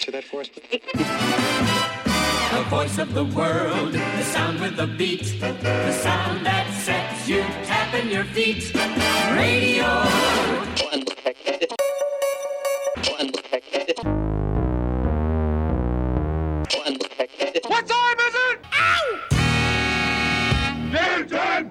To that for us, please. The voice of the world, the sound with the beat, the sound that sets you tapping your feet. Radio. What time is it? Ow! Game time!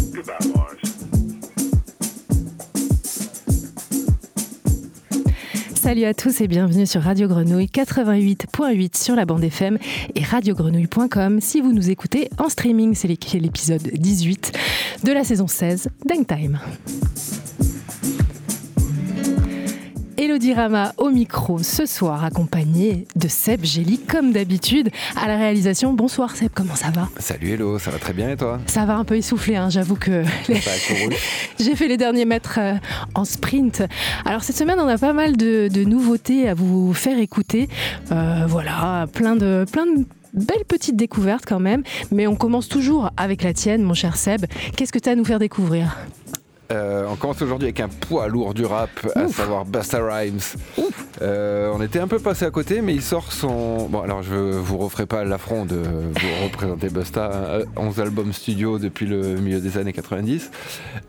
Salut à tous et bienvenue sur Radio Grenouille 88.8 sur la bande FM et radiogrenouille.com si vous nous écoutez en streaming. C'est l'épisode 18 de la saison 16 d'Hangtime. Rama au micro ce soir, accompagnée de Seb Gély, comme d'habitude, à la réalisation. Bonsoir Seb, comment ça va? Salut Hello, ça va très bien et toi? Ça va un peu essoufflé, hein, j'avoue que les- j'ai fait les derniers mètres euh, en sprint. Alors cette semaine, on a pas mal de, de nouveautés à vous faire écouter. Euh, voilà, plein de, plein de belles petites découvertes quand même. Mais on commence toujours avec la tienne, mon cher Seb. Qu'est-ce que tu as à nous faire découvrir? Euh, on commence aujourd'hui avec un poids lourd du rap, à savoir Busta Rhymes. Euh, on était un peu passé à côté, mais il sort son. Bon, alors je vous referai pas l'affront de vous représenter Busta, hein, 11 albums studio depuis le milieu des années 90.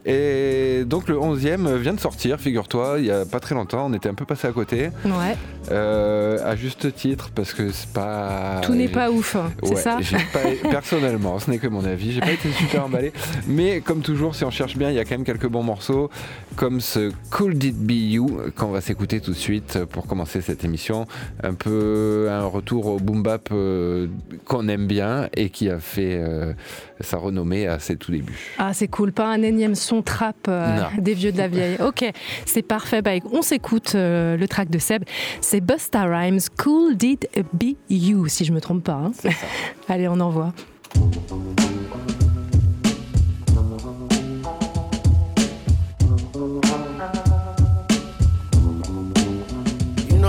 Et donc le 11e vient de sortir, figure-toi, il y a pas très longtemps, on était un peu passé à côté, Ouais, euh, à juste titre, parce que c'est pas. tout n'est pas ouf, hein, c'est ça pas- personnellement, ce n'est que mon avis, j'ai pas été super emballé. Mais comme toujours, si on cherche bien, il y a quand même quelques bons morceaux, comme ce Cool Did Be You, qu'on va s'écouter tout de suite pour commencer cette émission. Un peu un retour au boom bap euh, qu'on aime bien et qui a fait euh, sa renommée à ses tout débuts. Ah, c'est cool, pas un énième son trap euh, des vieux de la vieille. Ok, c'est parfait. Bah, on s'écoute le track de Seb. C'est Busta Rhymes, Cool Did Be You, si je me trompe pas. hein. Allez, on envoie.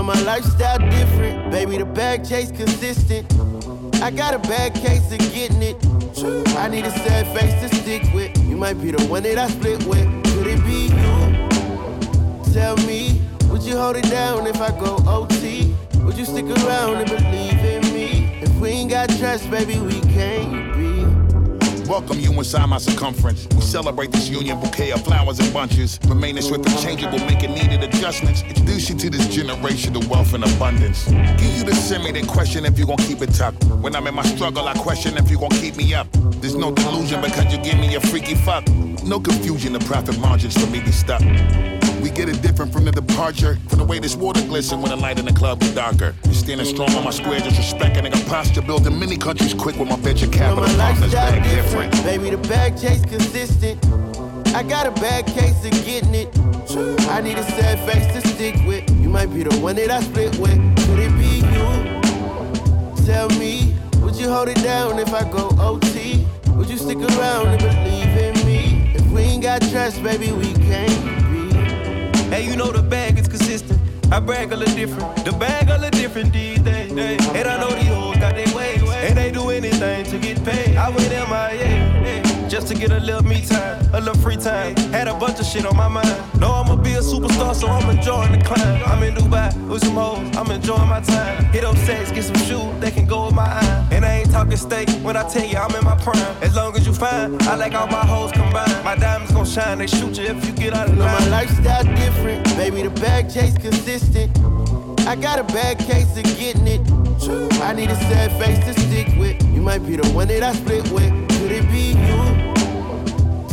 My lifestyle different, baby. The bag chase consistent. I got a bad case of getting it. I need a sad face to stick with. You might be the one that I split with. Could it be you? Tell me, would you hold it down if I go OT? Would you stick around and believe in me? If we ain't got trust, baby, we can't. Welcome you inside my circumference. We celebrate this union bouquet of flowers and bunches. Remaining swift and changeable, making needed adjustments. Introduce you to this generation of wealth and abundance. Give you the semi, then question if you gon' keep it tucked. When I'm in my struggle, I question if you gon' keep me up. There's no delusion because you give me a freaky fuck. No confusion, the profit margins for me be stuck. We get it different from the departure. From the way this water glisten when the light in the club is darker. You standing strong on my square, just respecting nigga posture. Building many countries quick with my venture You know capital my partners. Bag different. different. Baby, the bag chase consistent. I got a bad case of getting it. I need a sad face to stick with. You might be the one that I split with. Could it be you? Tell me, would you hold it down if I go OT? Would you stick around and believe in me? If we ain't got trust, baby, we can't. Hey, you know the bag is consistent. I brag a little different. The bag a little different these days. And I know these hoes got their ways. And they do anything to get paid. I went MIA. Just to get a little me time, a little free time. Had a bunch of shit on my mind. Know I'ma be a superstar, so I'm enjoying the climb. I'm in Dubai with some hoes, I'm enjoying my time. Hit up sex, get some shoes, they can go with my eye. And I ain't talking steak when I tell you I'm in my prime. As long as you fine, I like all my hoes combined. My diamonds gon' shine, they shoot you if you get out of line. my lifestyle different. Baby, the bag chase consistent. I got a bad case of getting it. I need a sad face to stick with. You might be the one that I split with.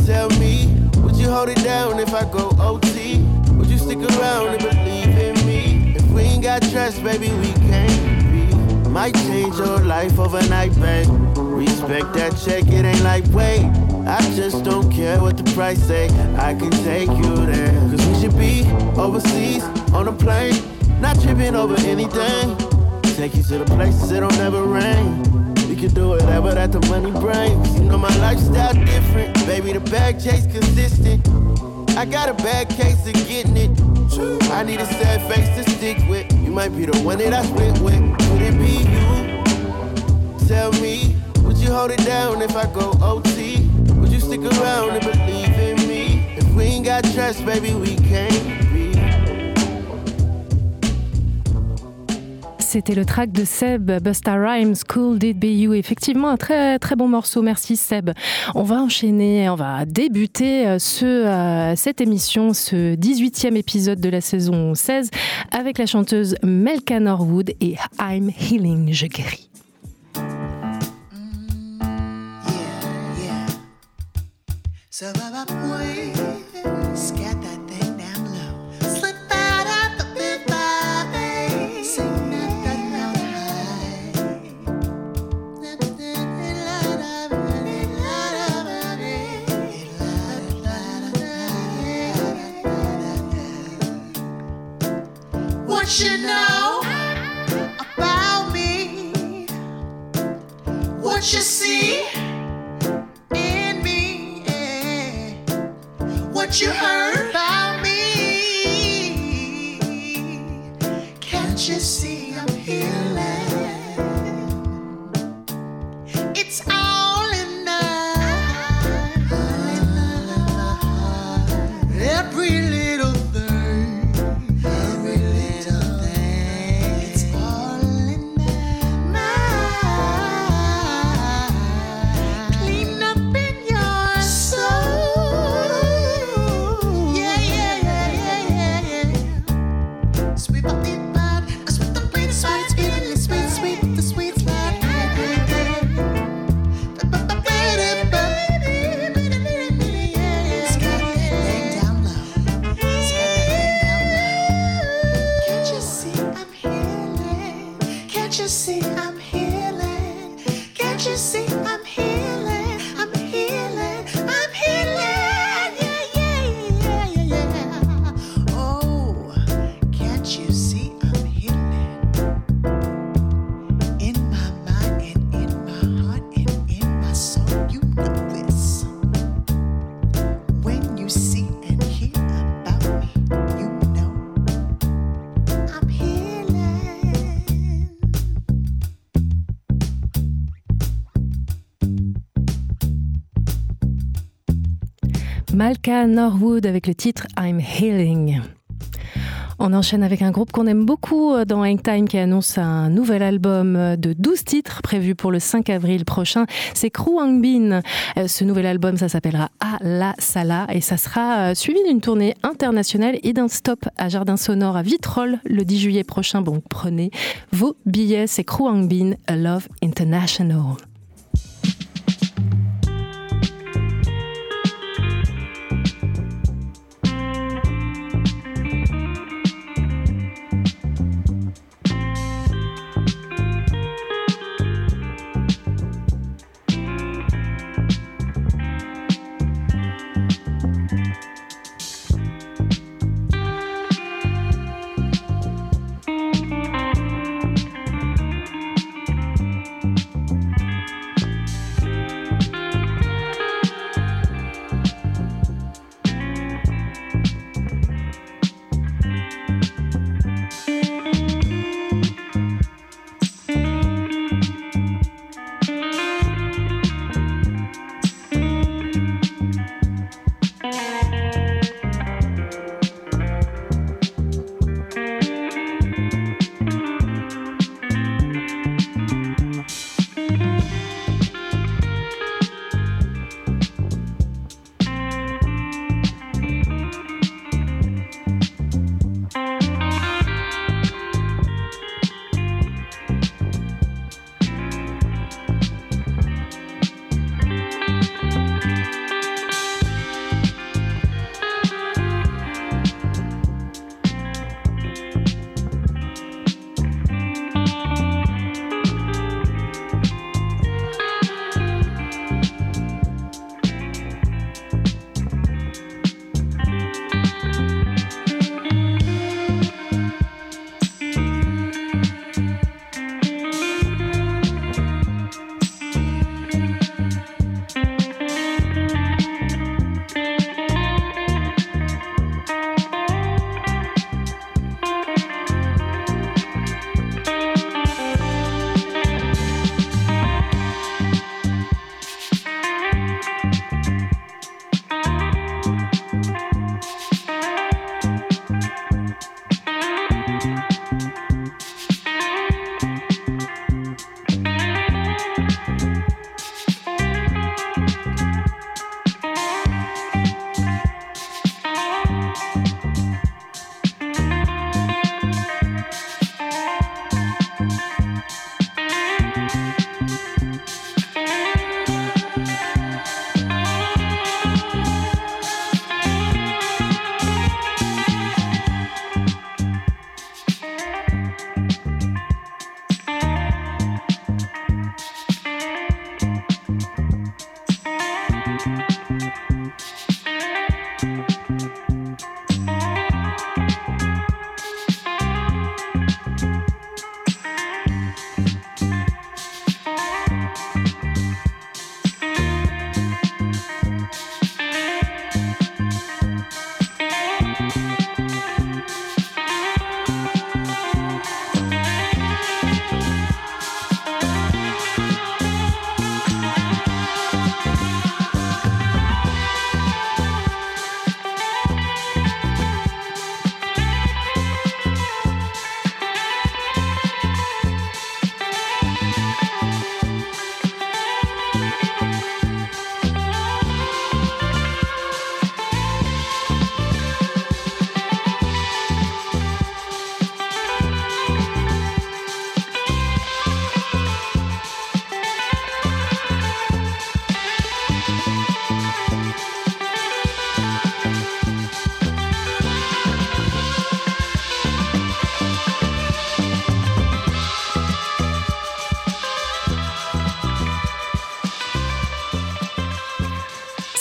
Tell me, would you hold it down if I go OT? Would you stick around and believe in me? If we ain't got trust, baby, we can't be. might change your life overnight, babe. Respect that check, it ain't like wait. I just don't care what the price say. I can take you there. Cause we should be overseas on a plane, not tripping over anything. Take you to the places it don't rain. We can do whatever that the money brings. You know my lifestyle different, baby. The bag chase consistent. I got a bad case of getting it. I need a sad face to stick with. You might be the one that I split with. Could it be you? Tell me, would you hold it down if I go OT? Would you stick around and believe in me? If we ain't got trust, baby, we can't C'était le track de Seb, Busta Rhymes, Cool Did Be You. Effectivement, un très très bon morceau. Merci Seb. On va enchaîner, on va débuter euh, ce, euh, cette émission, ce 18e épisode de la saison 16 avec la chanteuse Melka Norwood et I'm Healing, je guéris. Baba you know about me? What you see? in me. What you heard Malka Norwood avec le titre I'm Healing. On enchaîne avec un groupe qu'on aime beaucoup euh, dans Hangtime qui annonce un nouvel album euh, de 12 titres prévu pour le 5 avril prochain. C'est Crew Bin. Euh, Ce nouvel album, ça s'appellera À la Sala et ça sera suivi d'une tournée internationale et d'un stop à Jardin Sonore à Vitrolles le 10 juillet prochain. Bon, prenez vos billets. C'est Crew Bin, A Love International.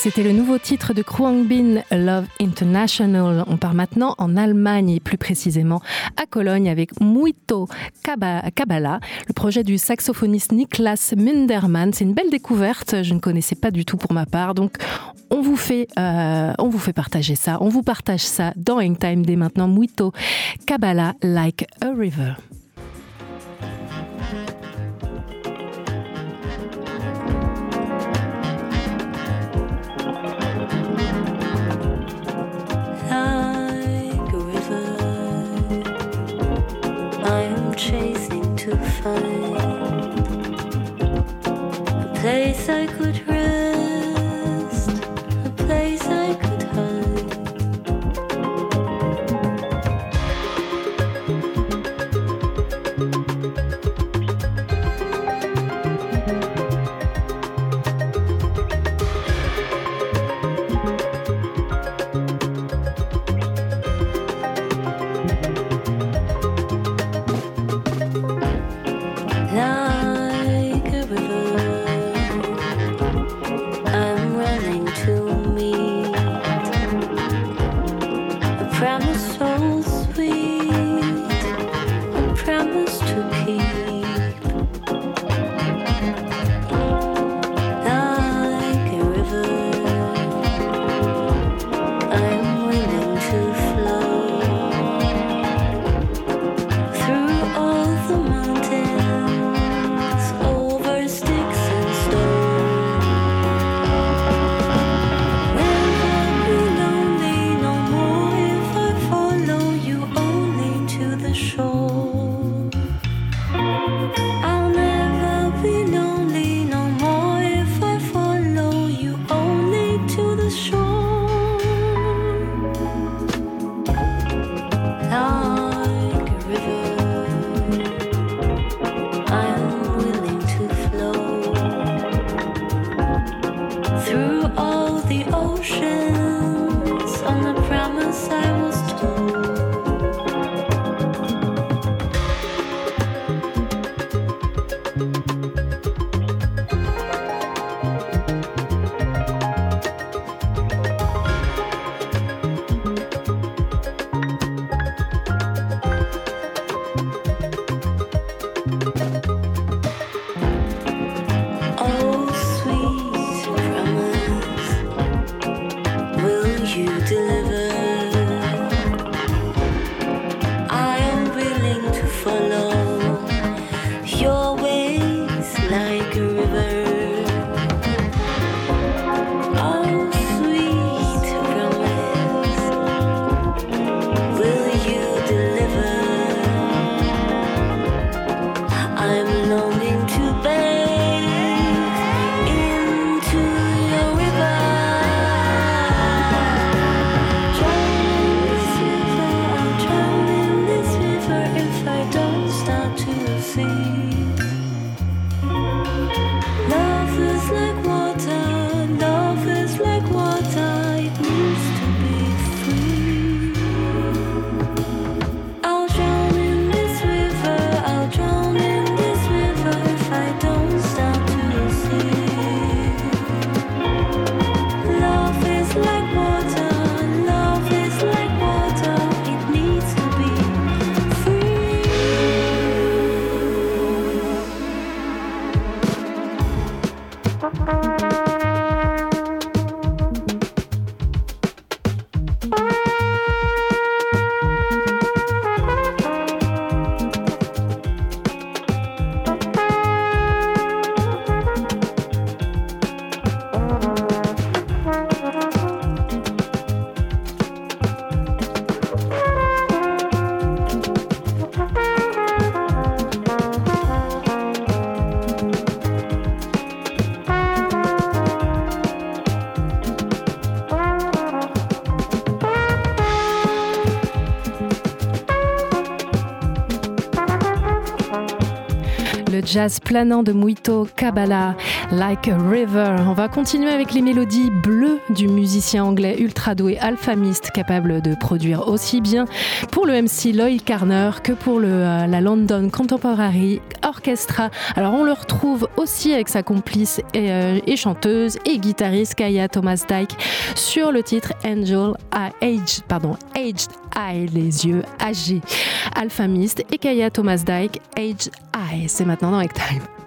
C'était le nouveau titre de Kruang Bin, Love International. On part maintenant en Allemagne plus précisément à Cologne avec Muito Kabbalah, le projet du saxophoniste Niklas Mundermann. C'est une belle découverte, je ne connaissais pas du tout pour ma part. Donc on vous fait, euh, partager ça, on vous partage ça dans Hangtime dès maintenant. Muito Kabbalah like a river. Place I could rest, jazz planant de Muito Kabbalah, Like a River. On va continuer avec les mélodies bleues du musicien anglais ultra doué alphamiste, capable de produire aussi bien pour le MC Lloyd Carner que pour euh, la London Contemporary Orchestra. Alors on le retrouve aussi avec sa complice et, euh, chanteuse et guitariste Kaya Thomas Dyke sur le titre Angel à pardon, Aged Eye, les yeux âgés. Alphamist et Kaya Thomas Dyke, Age Eye. C'est maintenant dans Egg Time.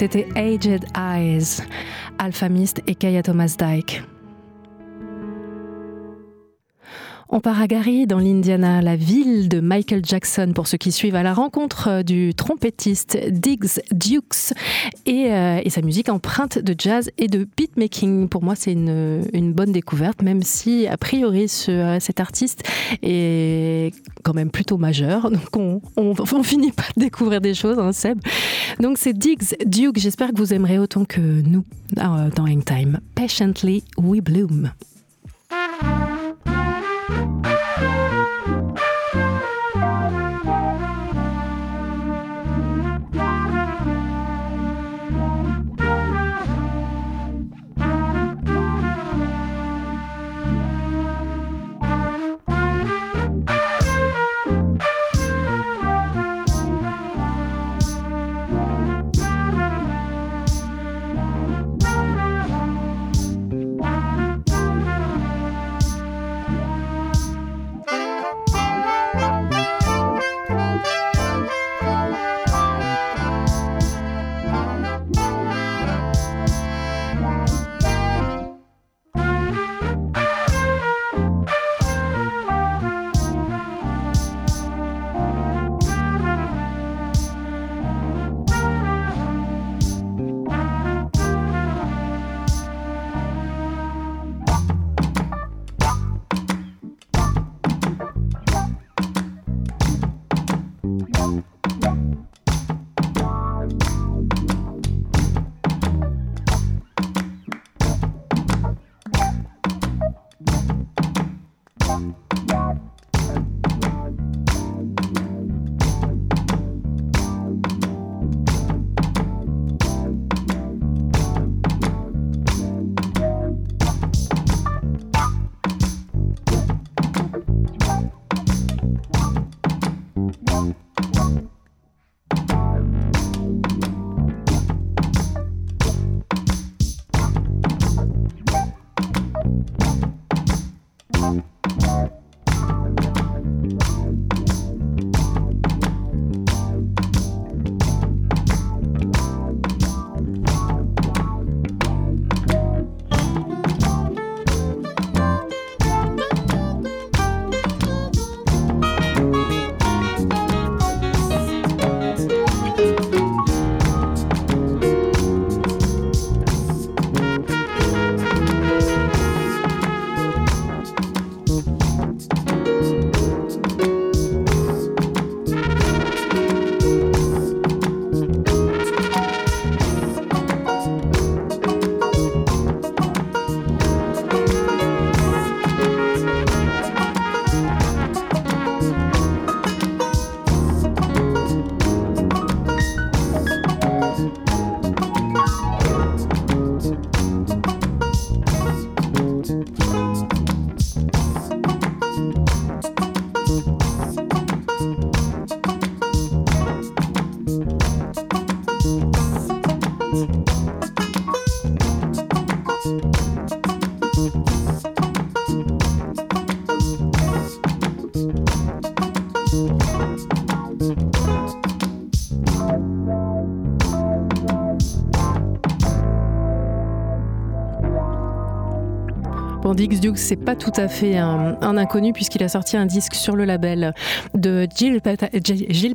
C'était Aged Eyes, Alphamist et Kaya Thomas Dyke. On part à Gary, dans l'Indiana, la ville de Michael Jackson, pour ceux qui suivent à la rencontre euh, du trompettiste Diggs Dukes et, euh, et sa musique empreinte de jazz et de beatmaking. Pour moi, c'est une, bonne découverte, même si, a priori, ce- euh, cet artiste est quand même plutôt majeur. Donc, on, finit par découvrir des choses, hein, Seb. Donc, c'est Diggs Duke. J'espère que vous aimerez autant que nous dans Hangtime. Patiently We Bloom. Dix Dukes, c'est pas tout à fait un, un inconnu puisqu'il a sorti un disque sur le label de Jill,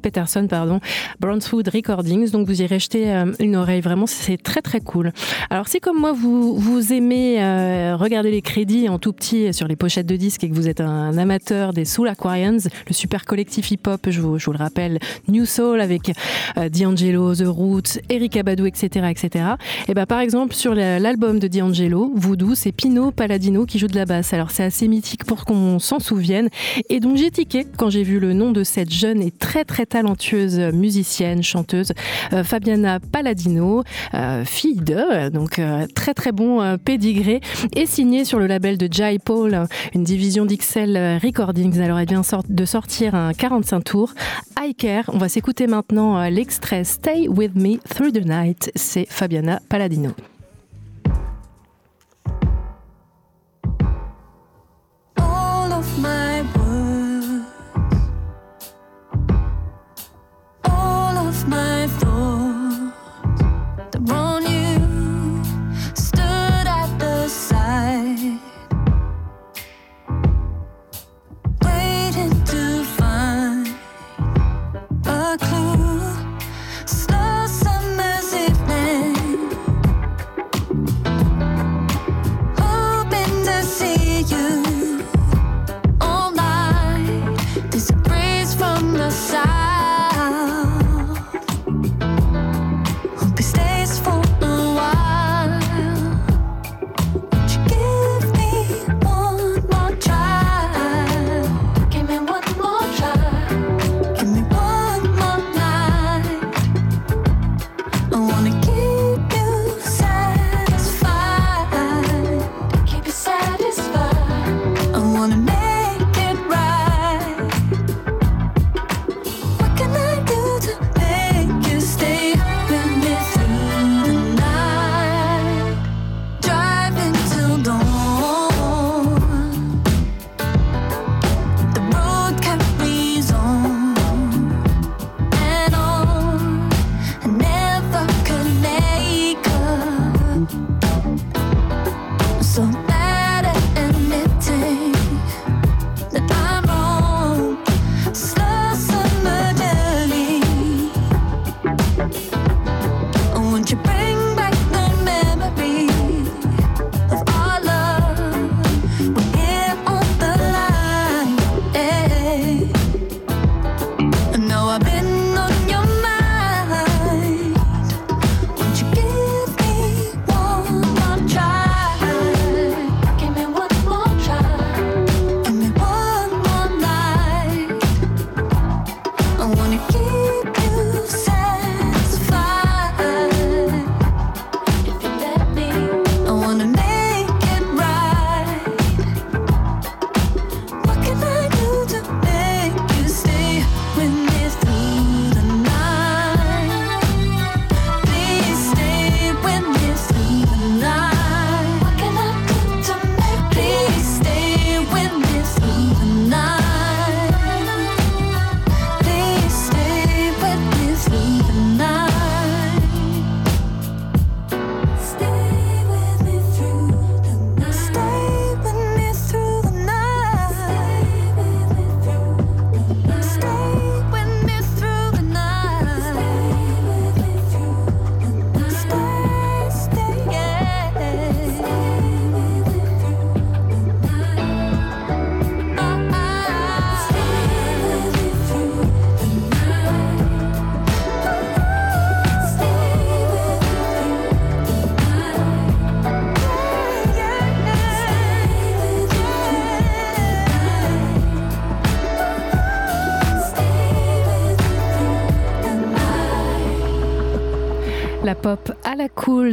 Peterson, pardon, Brownswood Recordings. Donc vous irez jeter euh, une oreille. Vraiment, c'est très très cool. Alors si comme moi vous vous aimez euh, regarder les crédits en tout petit sur les pochettes de disques et que vous êtes un amateur des Soul Aquarians, le super collectif hip-hop, je vous, le rappelle, New Soul avec euh, D'Angelo, The Roots, Eric Abadou, etc., etc. Et ben par exemple sur la- l'album de D'Angelo, Voodoo, c'est Pino Palladino qui joue de la basse. Alors c'est assez mythique pour qu'on s'en souvienne. Et donc j'ai tiqué quand j'ai vu le nom de cette jeune et très très talentueuse musicienne, chanteuse, euh, Fabiana Palladino, euh, fille de, donc euh, très très bon pédigré, et signée sur le label de Jai Paul, une division d'XL Recordings. Alors elle vient de sortir un 45 tours. I Care. On va s'écouter maintenant l'extrait Stay With Me Through the Night. C'est Fabiana Palladino.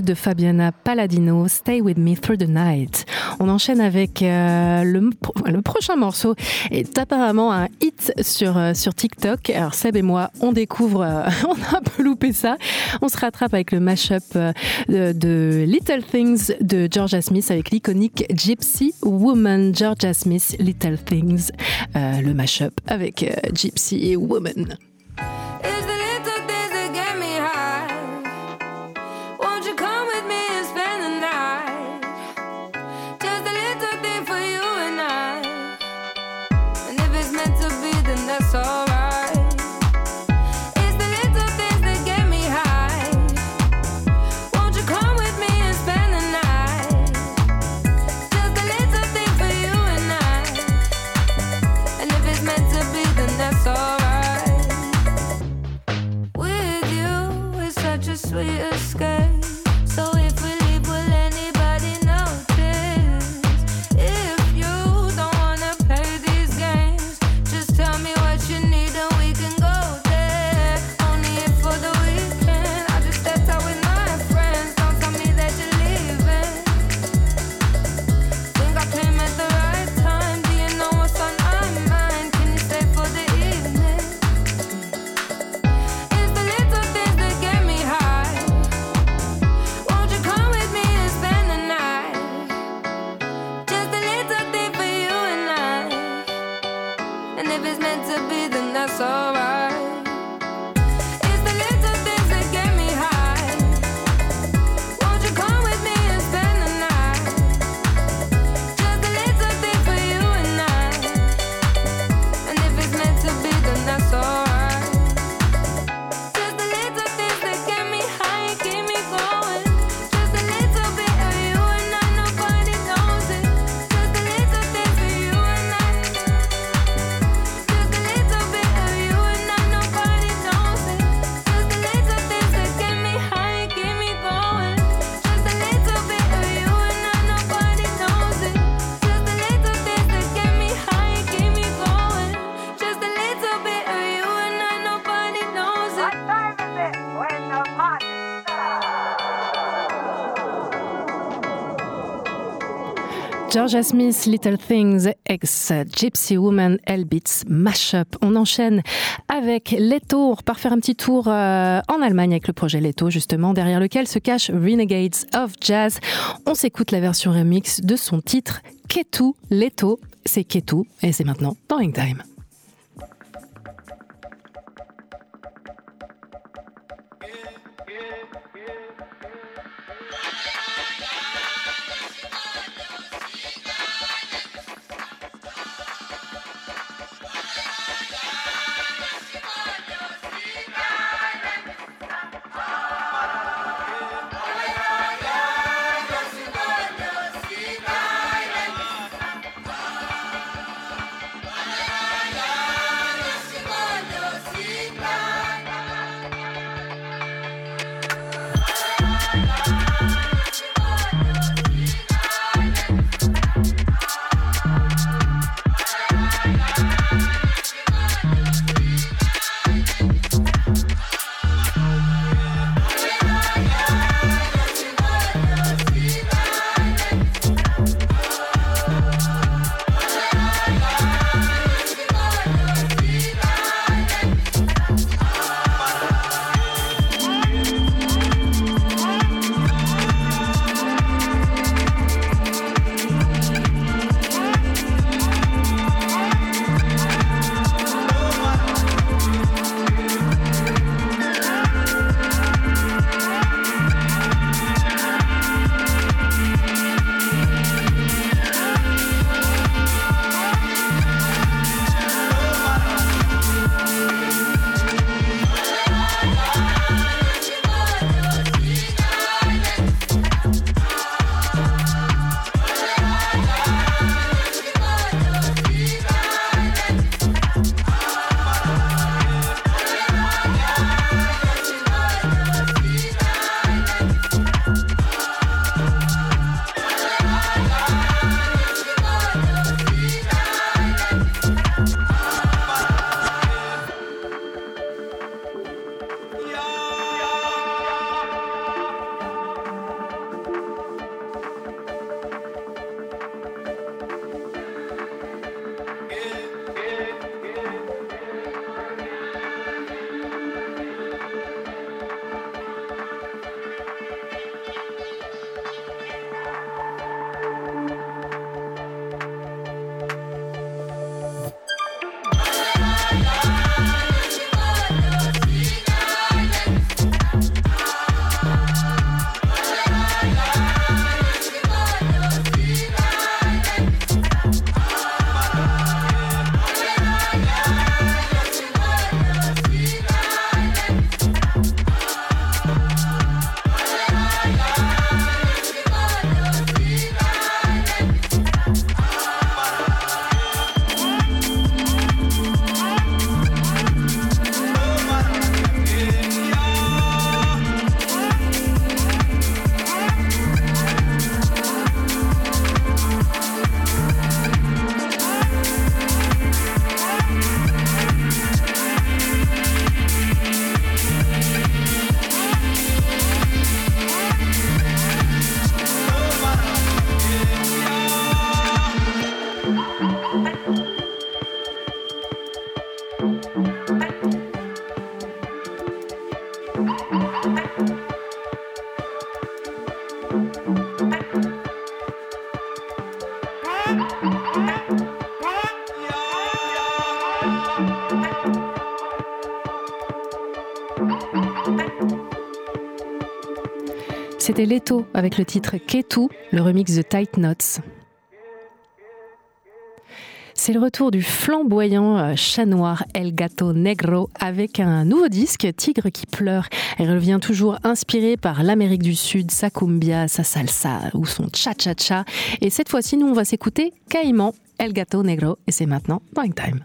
De Fabiana Palladino, Stay With Me Through the Night. On enchaîne avec euh, le, prochain morceau, est apparemment un hit sur, euh, TikTok. Alors Seb et moi, on découvre, euh, on a un peu loupé ça. On se rattrape avec le mashup de, de Little Things de Georgia Smith avec l'iconique Gypsy Woman, Georgia Smith, Little Things, le mashup avec Gypsy Woman. Georgia Smith, Little Things, ex Gypsy Woman, Elbits, Mashup. On enchaîne avec Les Tours, par faire un petit tour euh, en Allemagne avec le projet Leto, justement, derrière lequel se cache Renegades of Jazz. On s'écoute la version remix de son titre Ketu Leto. C'est Ketu et c'est maintenant dans Ink Time. C'était Leto avec le titre Ketu, le remix de Tight Knots. C'est le retour du flamboyant euh, chat noir El Gato Negro avec un nouveau disque, Tigre qui pleure. Elle revient toujours inspirée par l'Amérique du Sud, sa cumbia, sa salsa ou son cha-cha-cha. Et cette fois-ci, nous, on va s'écouter Caïman, El Gato Negro. Et c'est maintenant Bang Time.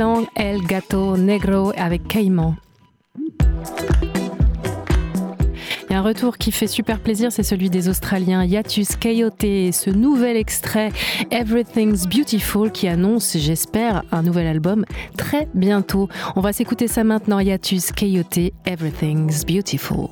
L'excellent El Gato Negro avec. Et un retour qui fait super plaisir, c'est celui des Australiens Yatus Coyote ce nouvel extrait Everything's Beautiful qui annonce, j'espère, un nouvel album très bientôt. On va s'écouter ça maintenant, Yatus Coyote, Everything's Beautiful.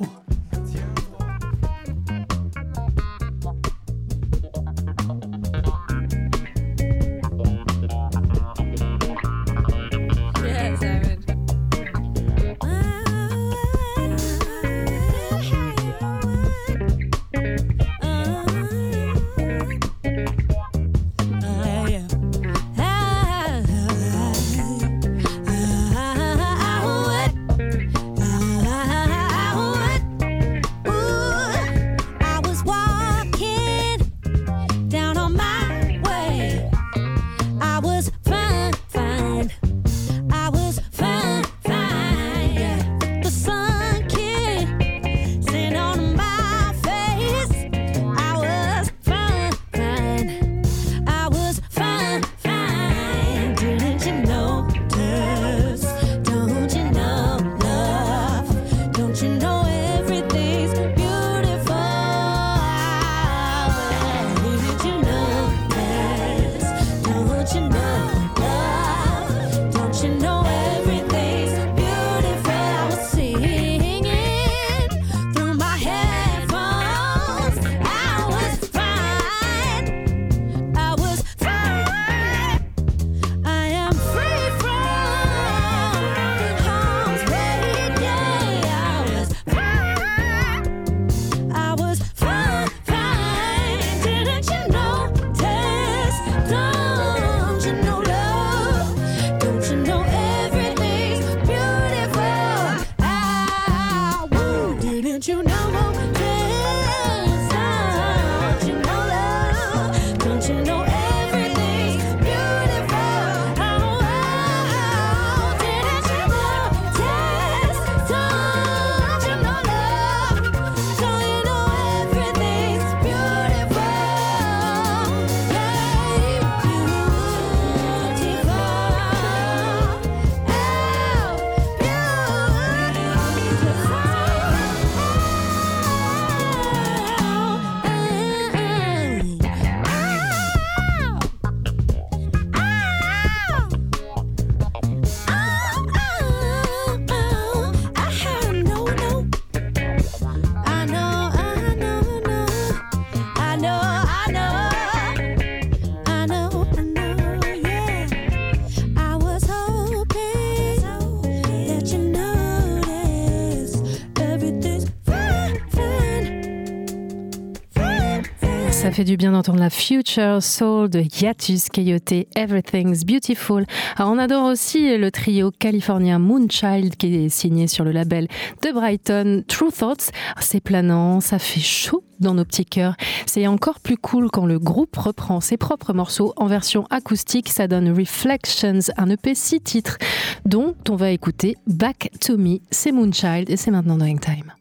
Fait du bien d'entendre la Future Soul de Hiatus Coyote, Everything's Beautiful. Alors on adore aussi le trio californien Moonchild qui est signé sur le label de Brighton, True Thoughts. C'est planant, ça fait chaud dans nos petits cœurs. C'est encore plus cool quand le groupe reprend ses propres morceaux en version acoustique. Ça donne Reflections, un EP six titres, dont on va écouter Back to Me. C'est Moonchild et c'est maintenant dans. Seems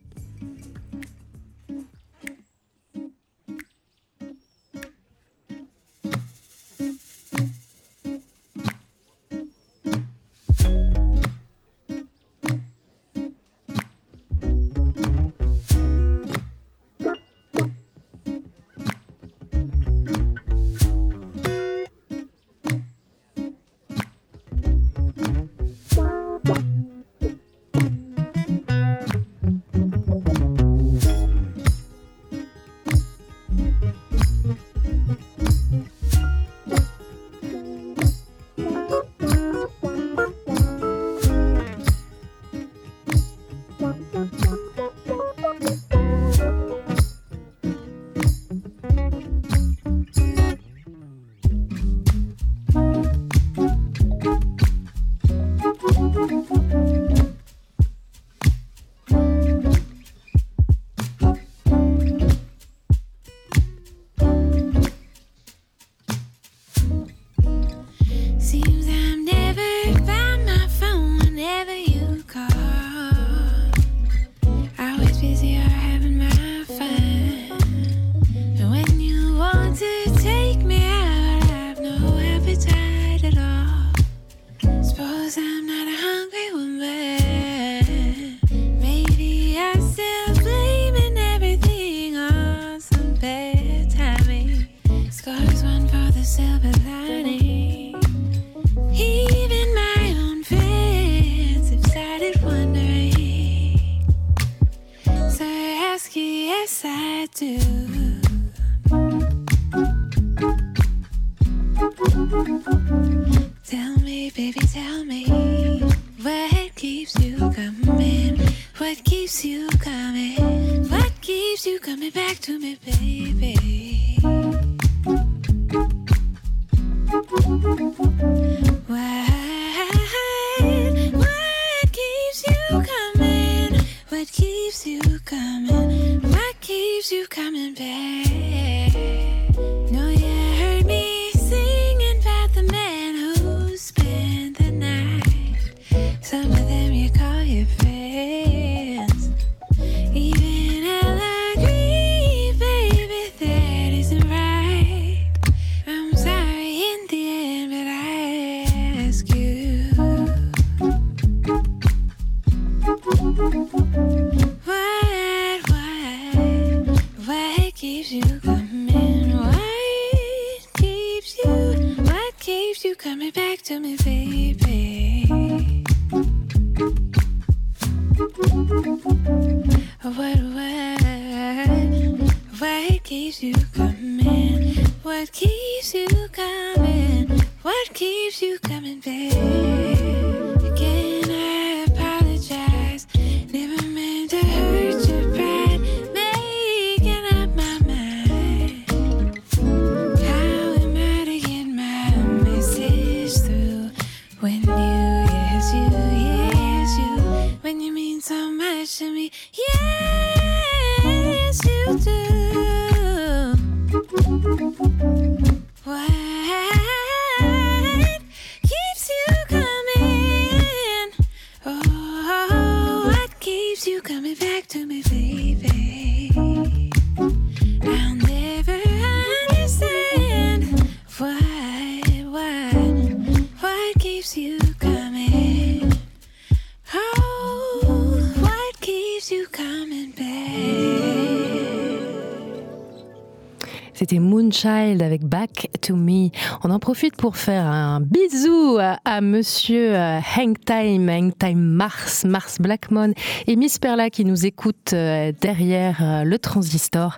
Moonchild avec Back to Me. On en profite pour faire un bisou à, à monsieur euh, Hangtime, Hangtime Mars, Mars Blackmon et Miss Perla qui nous écoutent euh, derrière euh, le transistor.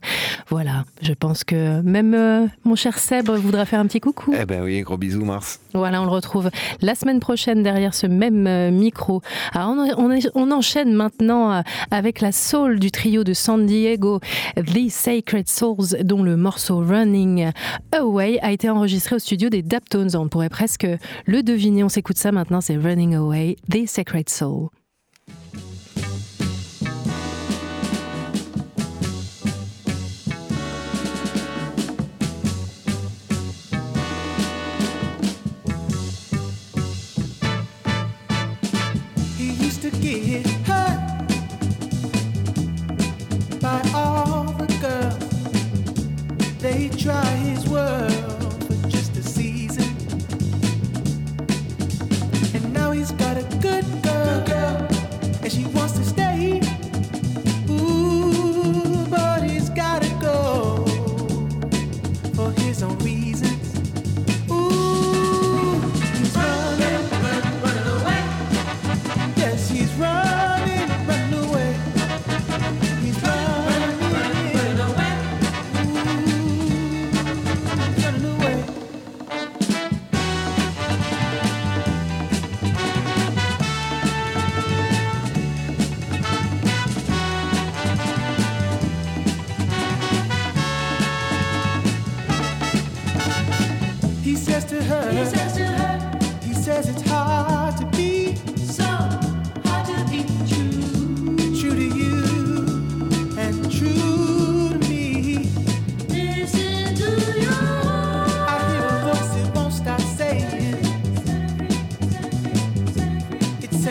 Voilà, je pense que même mon cher Sèbre voudra faire un petit coucou. Eh ben oui, gros bisous Mars. Voilà, on le retrouve la semaine prochaine derrière ce même micro. Ah, Alors on, enchaîne maintenant avec la soul du trio de San Diego, The Sacred Souls, dont le morceau Running Away a été enregistré au studio des Daptones. On pourrait presque le deviner. On s'écoute ça maintenant. C'est Running Away, The Sacred Soul.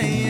saying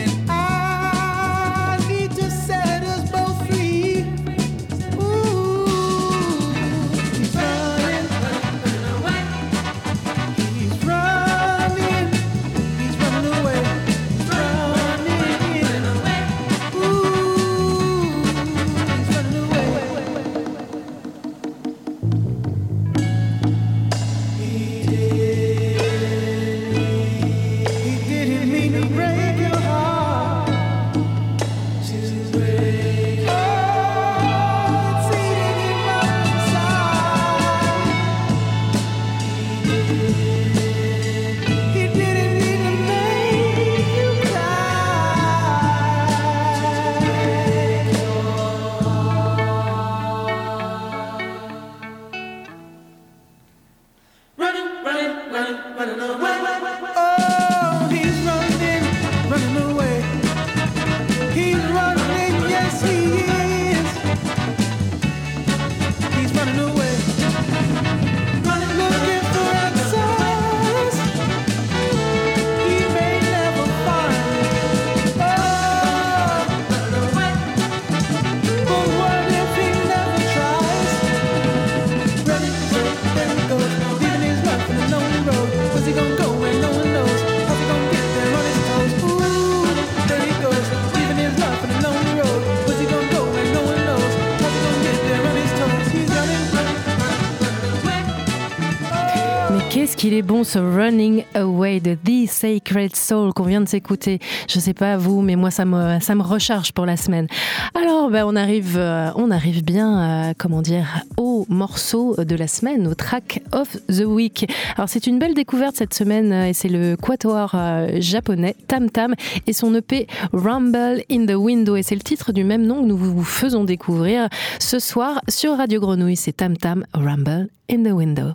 Running Away de The Sacred Soul qu'on vient de s'écouter. Je ne sais pas vous, mais moi ça me, ça me recharge pour la semaine. Alors ben, on, arrive, euh, on arrive bien, euh, comment dire, au morceau de la semaine, au track of the week. Alors c'est une belle découverte cette semaine euh, et c'est le quatuor japonais Tam Tam et son EP Rumble in the Window et c'est le titre du même nom que nous vous faisons découvrir ce soir sur Radio Grenouille. C'est Tam Tam Rumble in the Window.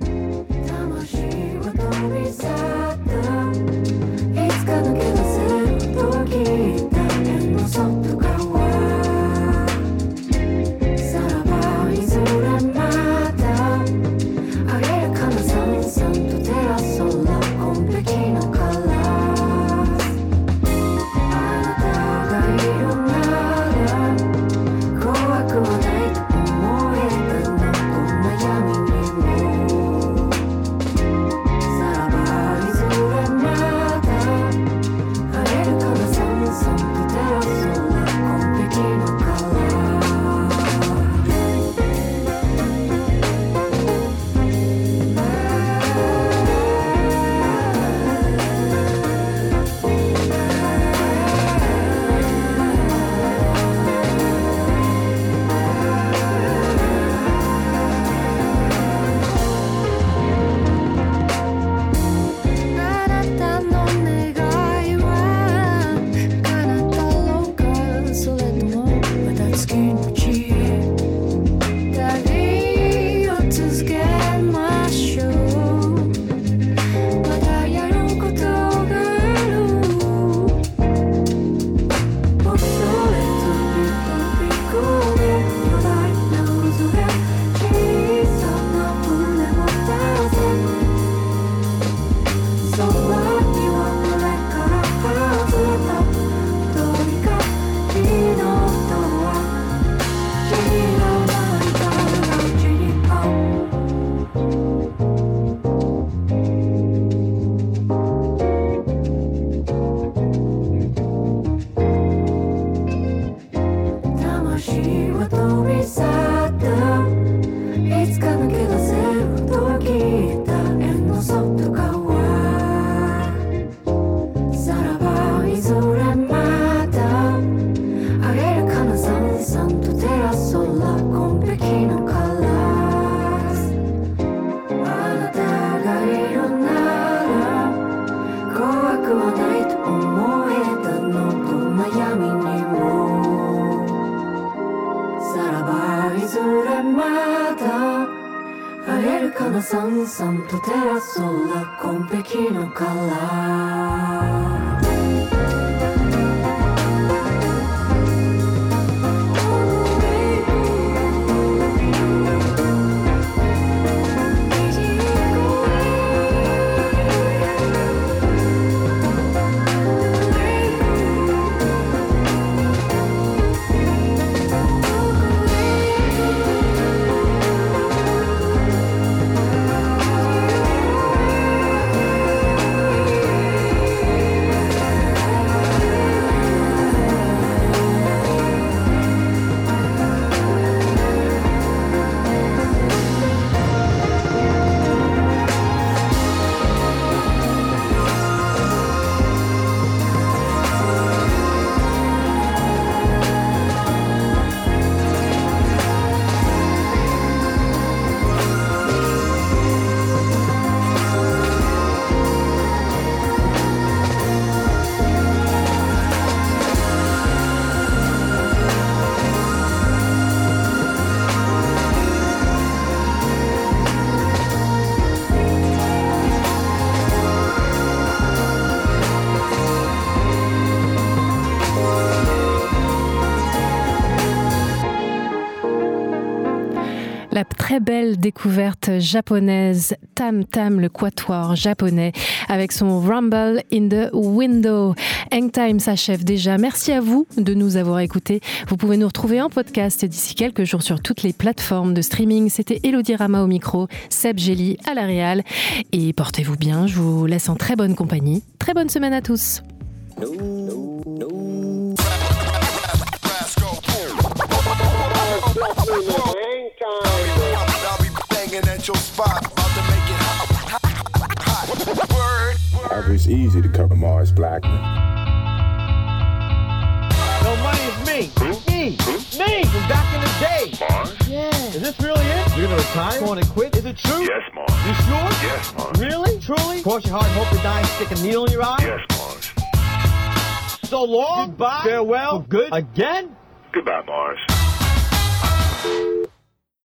魂は飛び去る très belle découverte japonaise Tam Tam le quatuor japonais avec son Rumble in the Window. Hangtime s'achève déjà. Merci à vous de nous avoir écoutés. Vous pouvez nous retrouver en podcast d'ici quelques jours sur toutes les plateformes de streaming. C'était Elodie Rama au micro, Seb Gély à la Réal. Et portez-vous bien. Je vous laisse en très bonne compagnie. Très bonne semaine à tous. It's easy to cover Mars Blackman. No money is me. Me. Me from back in the day. Mars? Yeah. Is this really it? You're gonna retire? Want to quit? Is it true? Yes, Mars. You sure? Yes, Mars. Really? Truly? Cross your heart and hope to die and stick a needle in your eye? Yes, Mars. So long. Goodbye. Farewell. For good. Again? Goodbye, Mars.